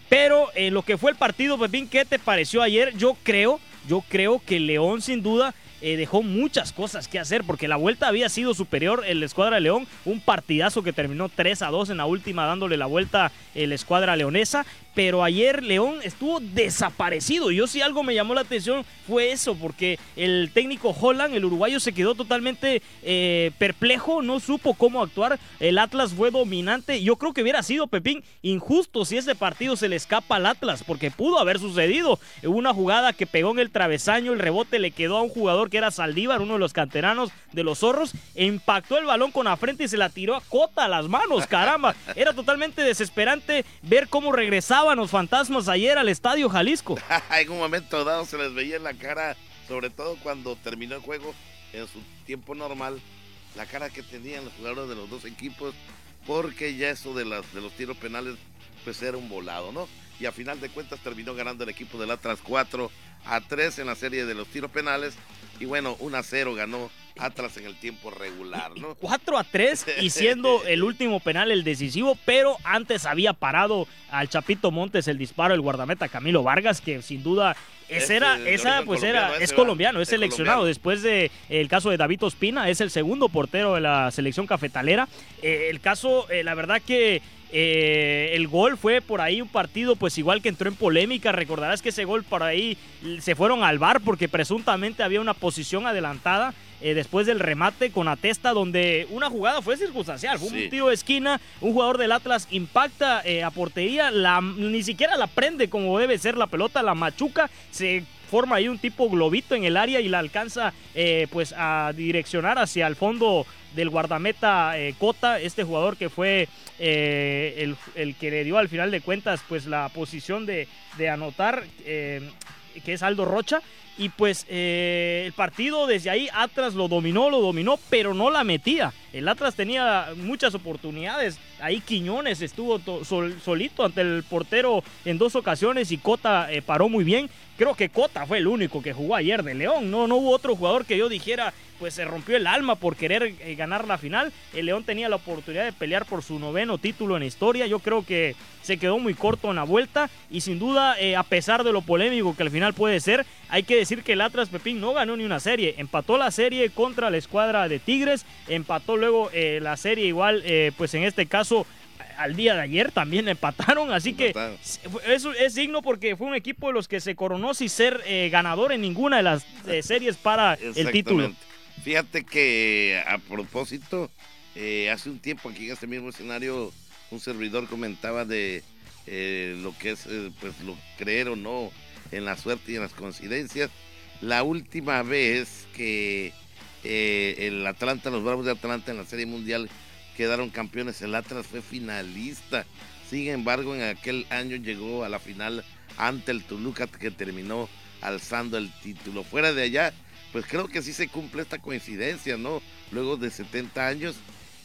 pero lo que fue el partido, Pepín, ¿qué te pareció ayer? Yo creo, yo creo que León sin duda eh, dejó muchas cosas que hacer porque la vuelta había sido superior el Escuadra León, un partidazo que terminó 3 a 2 en la última dándole la vuelta el Escuadra Leonesa, pero ayer León estuvo desaparecido. Yo sí algo me llamó la atención fue eso, porque el técnico Holland, el uruguayo, se quedó totalmente eh, perplejo, no supo cómo actuar. El Atlas fue dominante. Yo creo que hubiera sido, Pepín, injusto si ese partido se le escapa al Atlas, porque pudo haber sucedido. Una jugada que pegó en el travesaño, el rebote le quedó a un jugador que era Saldívar, uno de los canteranos de los zorros, impactó el balón con la frente y se la tiró a cota a las manos, caramba. Era totalmente desesperante ver cómo regresaba los fantasmas ayer al Estadio Jalisco. en un momento dado se les veía en la cara, sobre todo cuando terminó el juego en su tiempo normal, la cara que tenían los jugadores de los dos equipos, porque ya eso de, las, de los tiros penales pues era un volado, ¿no? Y a final de cuentas terminó ganando el equipo del Atlas 4 a 3 en la serie de los tiros penales. Y bueno, 1 a 0 ganó Atlas en el tiempo regular, ¿no? 4 a 3 y siendo el último penal el decisivo, pero antes había parado al Chapito Montes el disparo el guardameta Camilo Vargas, que sin duda ese era, esa pues era, es colombiano, es seleccionado. Después de el caso de David Ospina, es el segundo portero de la selección cafetalera. Eh, el caso, eh, la verdad que Eh, el gol fue por ahí un partido, pues igual que entró en polémica. Recordarás que ese gol por ahí se fueron al bar porque presuntamente había una posición adelantada. Eh, después del remate con Atesta, donde una jugada fue circunstancial. Fue un tiro de esquina, un jugador del Atlas impacta eh, a portería, la, ni siquiera la prende como debe ser la pelota, la machuca, se forma ahí un tipo globito en el área y la alcanza eh, pues a direccionar hacia el fondo del guardameta Cota, este jugador que fue el, que le dio al final de cuentas pues la posición de, de anotar, que es Aldo Rocha. Y pues eh, el partido desde ahí Atlas lo dominó, lo dominó, pero no la metía. El Atlas tenía muchas oportunidades. Ahí Quiñones estuvo solito ante el portero en dos ocasiones y Cota eh, paró muy bien. Creo que Cota fue el único que jugó ayer de León. No, no hubo otro jugador que yo dijera, pues se rompió el alma por querer eh, ganar la final. El León tenía la oportunidad de pelear por su noveno título en historia. Yo creo que se quedó muy corto en la vuelta y sin duda, eh, a pesar de lo polémico que al final puede ser, hay que decir que el Atlas Pepín no ganó ni una serie. Empató la serie contra la escuadra de Tigres, empató luego eh, la serie igual, pues en este caso al día de ayer también empataron, así que eso es digno porque fue un equipo de los que se coronó sin ser eh, ganador en ninguna de las eh, series para el título. Fíjate que a propósito, eh, hace un tiempo aquí en este mismo escenario, un servidor comentaba de lo que es pues lo creer o no en la suerte y en las coincidencias. La última vez que el Atlanta, los Bravos de Atlanta en la Serie Mundial quedaron campeones. El Atlas fue finalista. Sin embargo, en aquel año llegó a la final ante el Toluca que terminó alzando el título. Fuera de allá, pues creo que sí se cumple esta coincidencia, ¿no? Luego de 70 años,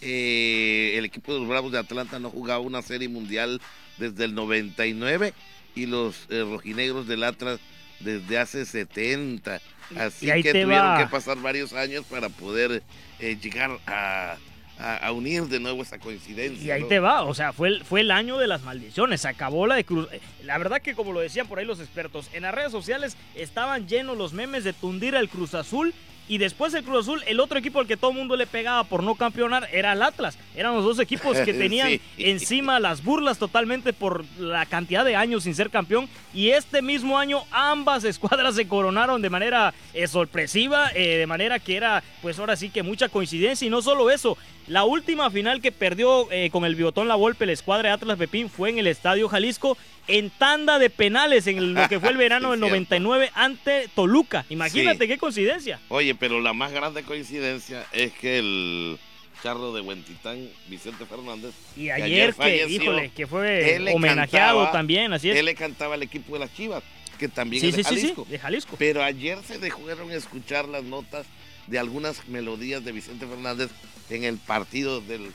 eh, el equipo de los Bravos de Atlanta no jugaba una serie mundial desde el 99 y los eh, rojinegros del Atlas desde hace 70. Así que tuvieron que pasar varios años para poder eh, llegar a a, unir de nuevo esa coincidencia. Y ahí te va, o sea, fue el, fue el año de las maldiciones, se acabó la de Cruz. La verdad que como lo decían por ahí los expertos, en las redes sociales estaban llenos los memes de tundir al Cruz Azul y después el Cruz Azul, el otro equipo al que todo el mundo le pegaba por no campeonar era el Atlas. Eran los dos equipos que tenían encima las burlas totalmente por la cantidad de años sin ser campeón. Y este mismo año ambas escuadras se coronaron de manera eh, sorpresiva, eh, de manera que era pues ahora sí que mucha coincidencia. Y no solo eso, la última final que perdió eh, con el Biotón La Volpe la escuadra de Atlas Pepín fue en el Estadio Jalisco en tanda de penales en lo que fue el verano del 99 ante Toluca. Imagínate qué coincidencia. Oye, pero la más grande coincidencia es que el charro de Huentitán, Vicente Fernández. Y ayer, que, híjole, que fue homenajeado también, así es. Él le cantaba al equipo de las Chivas, que también es de Jalisco. de Jalisco. Pero ayer se dejaron escuchar las notas de algunas melodías de Vicente Fernández en el partido del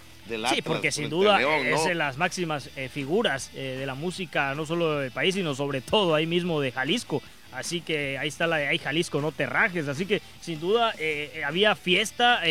sí, porque sin duda es de las máximas eh, figuras eh, de la música, no solo del país, sino sobre todo ahí mismo de Jalisco. Así que ahí está la de ahí Jalisco, no te rajes. Así que sin duda eh, había fiesta.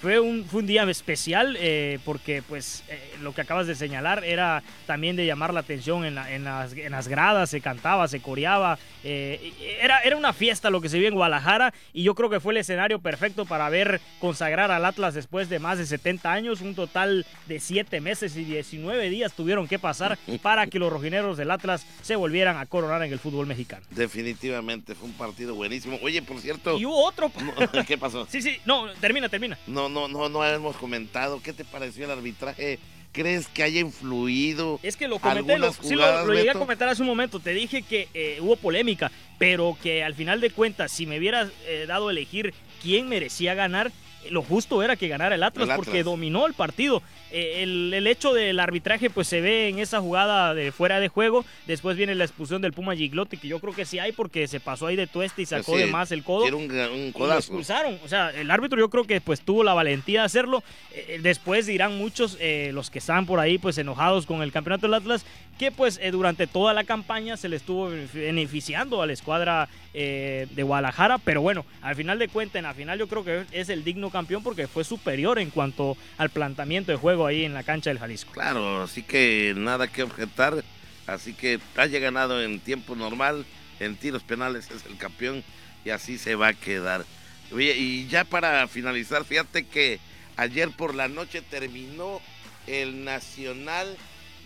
Fue un, fue un día especial eh, porque pues eh, lo que acabas de señalar era también de llamar la atención en, en, las, en las, gradas, se cantaba, se coreaba, eh, era, era una fiesta lo que se vio en Guadalajara y yo creo que fue el escenario perfecto para ver consagrar al Atlas después de más de 70 años, un total de 7 meses y 19 días tuvieron que pasar para que los rojineros del Atlas se volvieran a coronar en el fútbol mexicano. Definitivamente fue un partido buenísimo. Oye, por cierto... Y hubo otro... ¿Qué pasó? Sí, sí, no, termina, termina. No, no, no, no hemos comentado. ¿Qué te pareció el arbitraje? ¿Crees que haya influido? Es que lo comenté, lo, sí, lo, llegué a comentar hace un momento. Te dije que eh, hubo polémica, pero que al final de cuentas, si me hubieras eh, dado a elegir quién merecía ganar, lo justo era que ganara el Atlas, porque dominó el partido. Eh, el, hecho del arbitraje pues se ve en esa jugada de fuera de juego. Después viene la expulsión del Puma Giglotti, que yo creo que sí hay porque se pasó ahí de tueste y sacó de más el codo. un, un codazo. expulsaron. O sea, el árbitro yo creo que pues tuvo la valentía de hacerlo. Eh, después dirán muchos, eh, los que están por ahí pues enojados con el campeonato del Atlas, que pues durante toda la campaña se le estuvo beneficiando a la escuadra de Guadalajara. Pero bueno, al final de cuentas, en la final yo creo que es el digno campeón porque fue superior en cuanto al planteamiento de juego ahí en la cancha del Jalisco. Claro, así que nada que objetar. Así que haya ganado en tiempo normal, en tiros penales es el campeón y así se va a quedar. y ya para finalizar, fíjate que ayer por la noche terminó el Nacional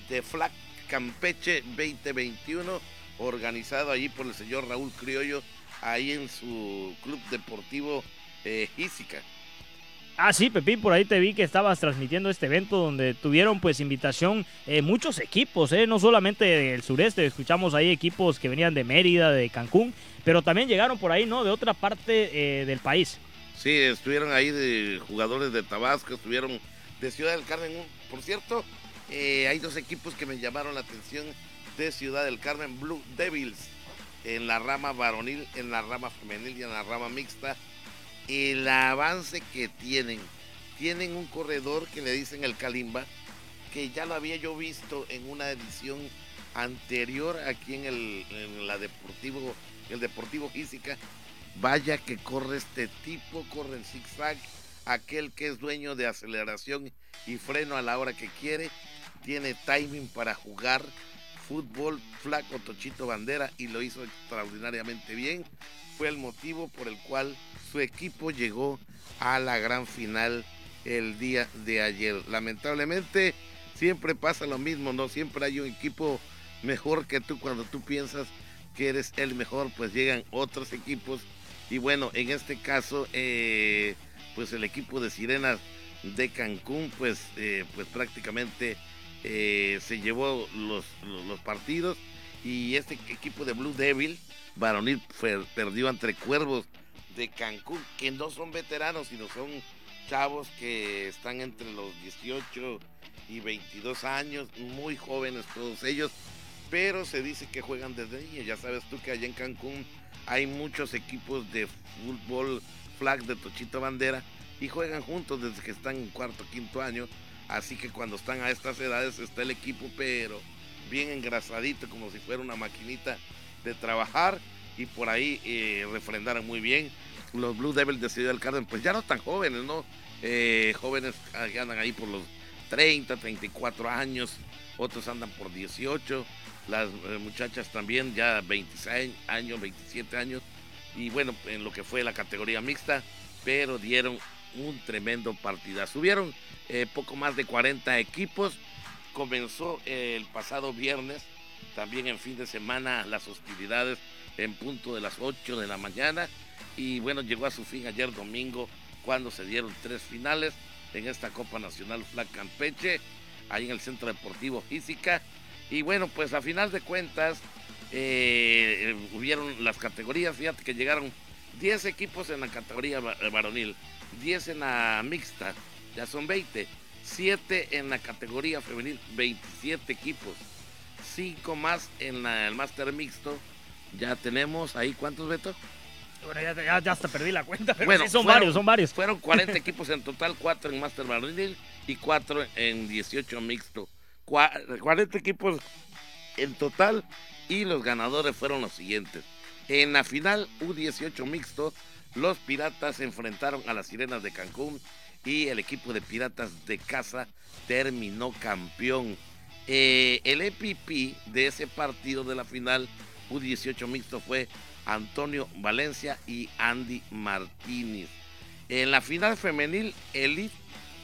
de Flag Campeche 2021, organizado allí por el señor Raúl Criollo, ahí en su club deportivo eh. Ah, sí, Pepín, por ahí te vi que estabas transmitiendo este evento donde tuvieron pues invitación eh, muchos equipos, eh, no solamente del sureste, escuchamos ahí equipos que venían de Mérida, de Cancún, pero también llegaron por ahí, ¿no? De otra parte eh, del país. Sí, estuvieron ahí de jugadores de Tabasco, estuvieron de Ciudad del Carmen. Por cierto, hay dos equipos que me llamaron la atención de Ciudad del Carmen, Blue Devils, en la rama varonil, en la rama femenil y en la rama mixta el avance que tienen. Tienen un corredor que le dicen el Kalimba, que ya lo había yo visto en una edición anterior aquí en el en Deportivo, el Deportivo Física. Vaya que corre este tipo, corre en zigzag, aquel que es dueño de aceleración y freno a la hora que quiere, tiene timing para jugar fútbol, flaco Tochito Bandera y lo hizo extraordinariamente bien. Fue el motivo por el cual su equipo llegó a la gran final el día de ayer. Lamentablemente siempre pasa lo mismo, ¿no? Siempre hay un equipo mejor que tú cuando tú piensas que eres el mejor, pues llegan otros equipos. Y bueno, en este caso, eh, pues el equipo de Sirenas de Cancún, pues, eh, pues prácticamente eh, se llevó los, partidos. Y este equipo de Blue Devil, varonil, perdió entre Cuervos de Cancún, que no son veteranos, sino son chavos que están entre los 18 y 22 años, muy jóvenes todos ellos, pero se dice que juegan desde niños. Ya sabes tú que allá en Cancún hay muchos equipos de fútbol flag de Tochito Bandera y juegan juntos desde que están en cuarto, quinto año. Así que cuando están a estas edades está el equipo, pero bien engrasadito, como si fuera una maquinita de trabajar y por ahí eh, refrendaron muy bien. Los Blue Devils de Ciudad del Carmen, pues ya no tan jóvenes, ¿no? Eh, jóvenes que andan ahí por los 30, 34 años, otros andan por 18, las eh, muchachas también ya 26 años, 27 años, y bueno, en lo que fue la categoría mixta, pero dieron un tremendo partida. Subieron poco más de 40 equipos, comenzó el pasado viernes, también en fin de semana las hostilidades en punto de las 8 de la mañana y bueno, llegó a su fin ayer domingo cuando se dieron tres finales en esta Copa Nacional Flag Campeche, ahí en el Centro Deportivo Física. Y bueno, pues a final de cuentas, eh, hubieron las categorías, fíjate que llegaron 10 equipos en la categoría varonil, 10 en la mixta, ya son 20, 7 en la categoría femenil, 27 equipos, 5 más en el máster mixto, ya tenemos ahí, ¿cuántos, Beto? Bueno, ya, ya, hasta perdí la cuenta, pero bueno, sí, son varios, son varios. Fueron 40 equipos en total, 4 en Master Varonil y 4 en 18 mixto. 40 equipos en total y los ganadores fueron los siguientes. En la final U18 mixto, los Piratas se enfrentaron a las Sirenas de Cancún y el equipo de Piratas de Casa terminó campeón. Eh, el EPP de ese partido de la final U18 mixto fue Antonio Valencia y Andy Martínez. En la final femenil, Elite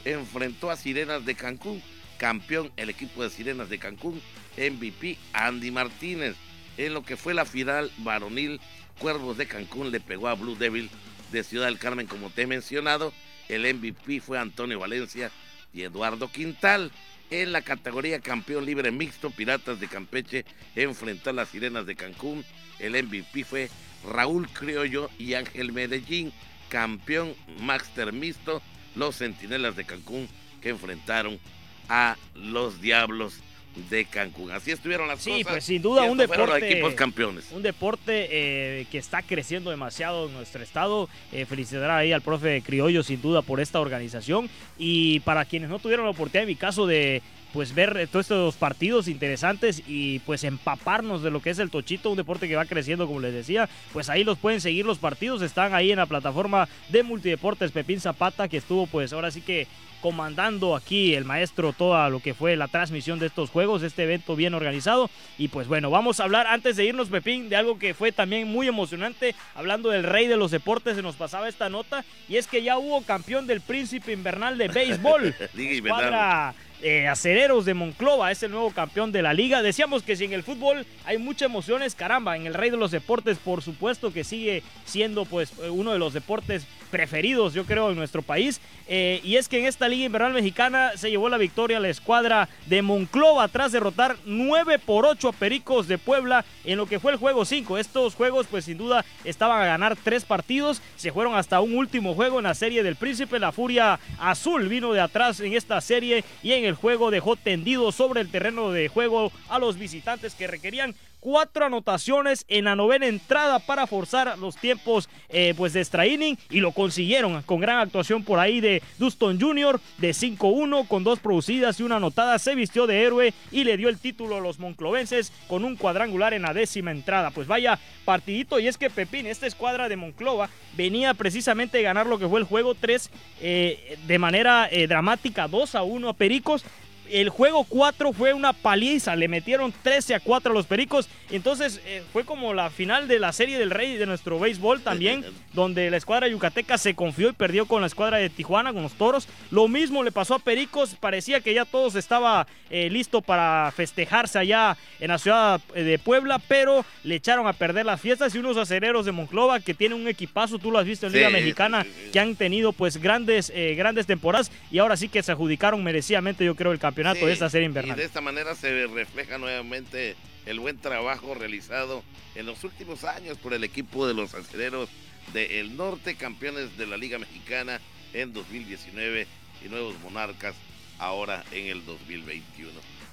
enfrentó a Sirenas de Cancún, campeón el equipo de Sirenas de Cancún, MVP Andy Martínez. En lo que fue la final varonil, Cuervos de Cancún le pegó a Blue Devil de Ciudad del Carmen, como te he mencionado. El MVP fue Antonio Valencia y Eduardo Quintal. En la categoría campeón libre mixto, Piratas de Campeche enfrentó a las Sirenas de Cancún. El MVP fue Raúl Criollo y Ángel Medellín. Campeón Master Mixto, los Centinelas de Cancún que enfrentaron a los Diablos de Cancún. Así estuvieron las sí, cosas. Sí, pues sin duda un deporte. equipos campeones. Un deporte eh, que está creciendo demasiado en nuestro estado. Eh, felicitar ahí al profe Criollo, sin duda, por esta organización. Y para quienes no tuvieron la oportunidad, en mi caso, de pues ver eh, todos estos partidos interesantes y pues empaparnos de lo que es el tochito, un deporte que va creciendo como les decía, pues ahí los pueden seguir los partidos, están ahí en la plataforma de multideportes Pepín Zapata que estuvo pues ahora sí que comandando aquí el maestro toda lo que fue la transmisión de estos juegos, este evento bien organizado. Y pues bueno, vamos a hablar antes de irnos, Pepín, de algo que fue también muy emocionante. Hablando del rey de los deportes, se nos pasaba esta nota. Y es que ya hubo campeón del príncipe invernal de béisbol. Liga invernal. Eh, Acereros de Monclova es el nuevo campeón de la liga. Decíamos que si en el fútbol hay muchas emociones, caramba, en el rey de los deportes por supuesto que sigue siendo pues uno de los deportes preferidos yo creo en nuestro país. Eh, y es que en esta liga invernal mexicana se llevó la victoria la escuadra de Monclova tras derrotar 9 por 8 a Pericos de Puebla en lo que fue el juego 5. Estos juegos pues sin duda estaban a ganar tres partidos. Se fueron hasta un último juego en la serie del Príncipe. La Furia Azul vino de atrás en esta serie y en el juego dejó tendido sobre el terreno de juego a los visitantes que requerían cuatro anotaciones en la novena entrada para forzar los tiempos eh, pues de extra inning y lo consiguieron con gran actuación por ahí de Duston Jr. de 5-1 con dos producidas y una anotada se vistió de héroe y le dio el título a los monclovenses con un cuadrangular en la décima entrada pues vaya partidito y es que Pepín esta escuadra de Monclova venía precisamente a ganar lo que fue el juego 3 eh, de manera eh, dramática 2 a 1 a Pericos el juego 4 fue una paliza, le metieron 13 a 4 a los Pericos. Entonces eh, fue como la final de la Serie del Rey de nuestro béisbol también, donde la escuadra yucateca se confió y perdió con la escuadra de Tijuana, con los Toros. Lo mismo le pasó a Pericos, parecía que ya todos estaba eh, listo para festejarse allá en la ciudad eh, de Puebla, pero le echaron a perder las fiestas y unos acereros de Monclova que tienen un equipazo, tú lo has visto en Liga Mexicana, que han tenido pues grandes, grandes temporadas y ahora sí que se adjudicaron merecidamente yo creo el campeonato de esta serie invernal. Y de esta manera se refleja nuevamente el buen trabajo realizado en los últimos años por el equipo de los aceleros del norte, campeones de la Liga Mexicana en 2019 y nuevos monarcas ahora en el 2021.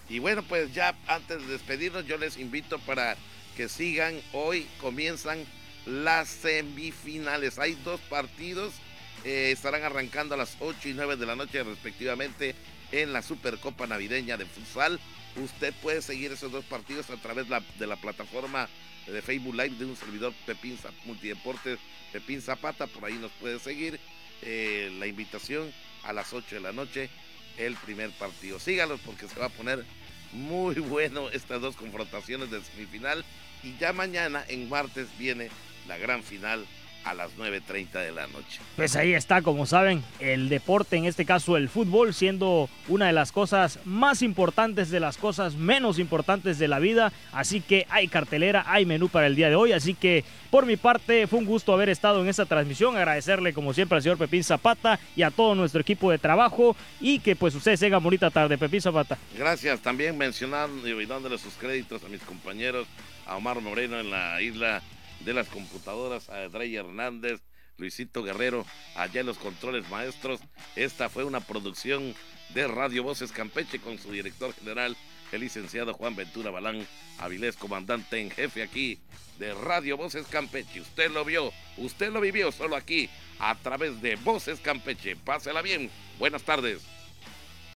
Y bueno, pues ya antes de despedirnos, yo les invito para que sigan. Hoy comienzan las semifinales. Hay dos partidos, eh, estarán arrancando a las 8 y 9 de la noche respectivamente en la Supercopa Navideña de Futsal. Usted puede seguir esos dos partidos a través de la plataforma de Facebook Live de un servidor Pepín Multideportes Pepín Zapata. Por ahí nos puede seguir. Eh, la invitación a las 8 de la noche, el primer partido. Sígalos porque se va a poner muy bueno estas dos confrontaciones de semifinal. Y ya mañana, en martes, viene la gran final a las 9.30 de la noche. Pues ahí está, como saben, el deporte, en este caso el fútbol, siendo una de las cosas más importantes de las cosas menos importantes de la vida. Así que hay cartelera, hay menú para el día de hoy. Así que por mi parte fue un gusto haber estado en esta transmisión. Agradecerle como siempre al señor Pepín Zapata y a todo nuestro equipo de trabajo. Y que pues ustedes tengan bonita tarde, Pepín Zapata. Gracias. También mencionando y dándole sus créditos a mis compañeros, a Omar Moreno en la isla de las computadoras, a Drey Hernández, Luisito Guerrero, allá en los controles maestros. Esta fue una producción de Radio Voces Campeche con su director general, el licenciado Juan Ventura Balán Avilés, comandante en jefe aquí de Radio Voces Campeche. Usted lo vio, usted lo vivió solo aquí a través de Voces Campeche. Pásela bien. Buenas tardes.